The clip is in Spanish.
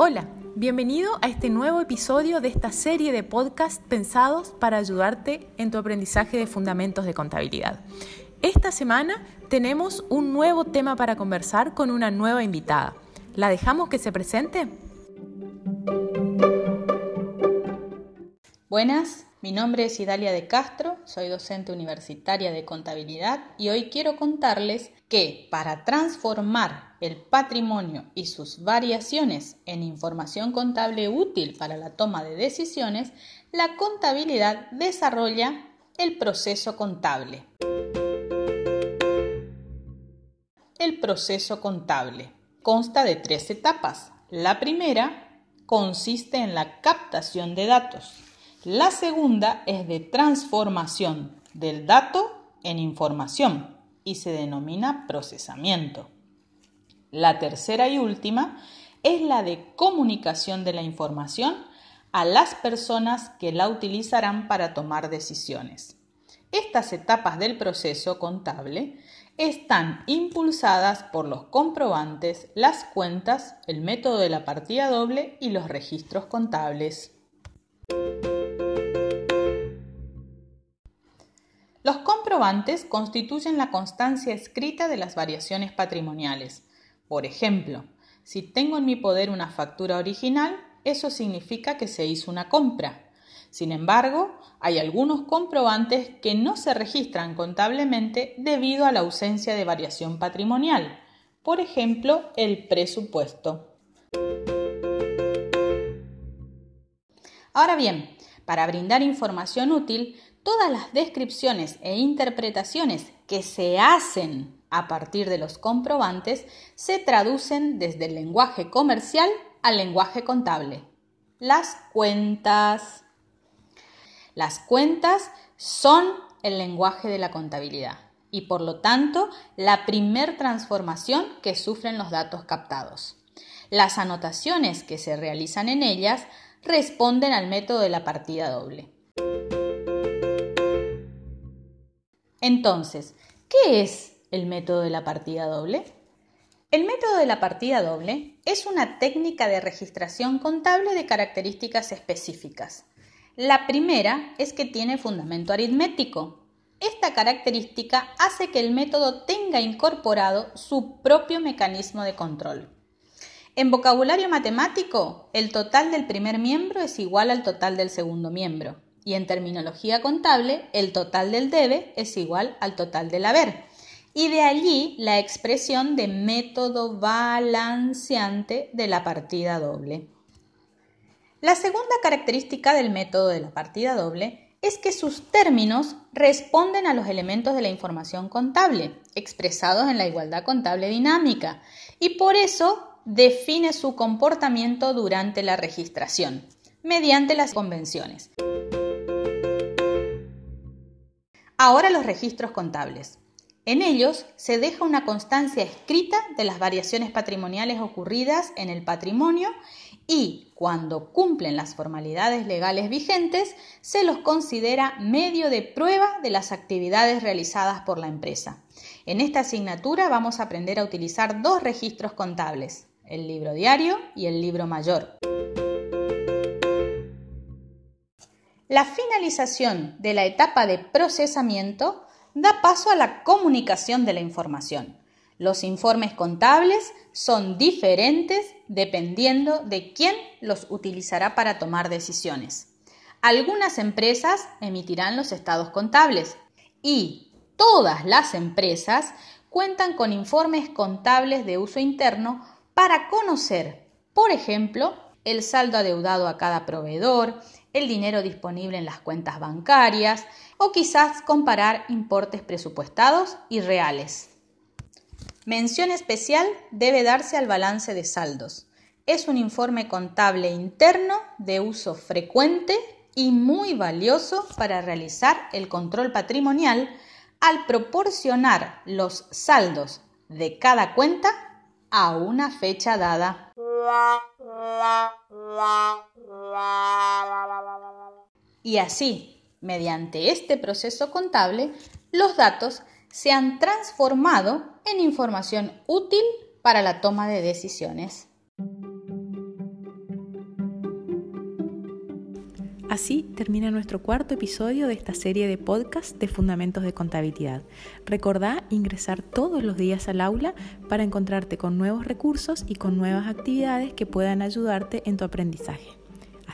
Hola, bienvenido a este nuevo episodio de esta serie de podcasts pensados para ayudarte en tu aprendizaje de fundamentos de contabilidad. Esta semana tenemos un nuevo tema para conversar con una nueva invitada. ¿La dejamos que se presente? Buenas, mi nombre es Idalia de Castro, soy docente universitaria de contabilidad y hoy quiero contarles que para transformar el patrimonio y sus variaciones en información contable útil para la toma de decisiones, la contabilidad desarrolla el proceso contable. El proceso contable consta de tres etapas. La primera consiste en la captación de datos. La segunda es de transformación del dato en información y se denomina procesamiento. La tercera y última es la de comunicación de la información a las personas que la utilizarán para tomar decisiones. Estas etapas del proceso contable están impulsadas por los comprobantes, las cuentas, el método de la partida doble y los registros contables. Comprobantes constituyen la constancia escrita de las variaciones patrimoniales. Por ejemplo, si tengo en mi poder una factura original, eso significa que se hizo una compra. Sin embargo, hay algunos comprobantes que no se registran contablemente debido a la ausencia de variación patrimonial. Por ejemplo, el presupuesto. Ahora bien, para brindar información útil, todas las descripciones e interpretaciones que se hacen a partir de los comprobantes se traducen desde el lenguaje comercial al lenguaje contable. Las cuentas. Las cuentas son el lenguaje de la contabilidad y por lo tanto la primer transformación que sufren los datos captados. Las anotaciones que se realizan en ellas responden al método de la partida doble. Entonces, ¿qué es el método de la partida doble? El método de la partida doble es una técnica de registración contable de características específicas. La primera es que tiene fundamento aritmético. Esta característica hace que el método tenga incorporado su propio mecanismo de control. En vocabulario matemático, el total del primer miembro es igual al total del segundo miembro y en terminología contable, el total del debe es igual al total del haber. Y de allí la expresión de método balanceante de la partida doble. La segunda característica del método de la partida doble es que sus términos responden a los elementos de la información contable, expresados en la igualdad contable dinámica, y por eso define su comportamiento durante la registración, mediante las convenciones. Ahora los registros contables. En ellos se deja una constancia escrita de las variaciones patrimoniales ocurridas en el patrimonio y, cuando cumplen las formalidades legales vigentes, se los considera medio de prueba de las actividades realizadas por la empresa. En esta asignatura vamos a aprender a utilizar dos registros contables, el libro diario y el libro mayor. La finalización de la etapa de procesamiento da paso a la comunicación de la información. Los informes contables son diferentes dependiendo de quién los utilizará para tomar decisiones. Algunas empresas emitirán los estados contables y todas las empresas cuentan con informes contables de uso interno para conocer, por ejemplo, el saldo adeudado a cada proveedor, el dinero disponible en las cuentas bancarias o quizás comparar importes presupuestados y reales. Mención especial debe darse al balance de saldos. Es un informe contable interno de uso frecuente y muy valioso para realizar el control patrimonial al proporcionar los saldos de cada cuenta a una fecha dada. Y así, mediante este proceso contable, los datos se han transformado en información útil para la toma de decisiones. Así termina nuestro cuarto episodio de esta serie de podcast de Fundamentos de Contabilidad. Recordá ingresar todos los días al aula para encontrarte con nuevos recursos y con nuevas actividades que puedan ayudarte en tu aprendizaje.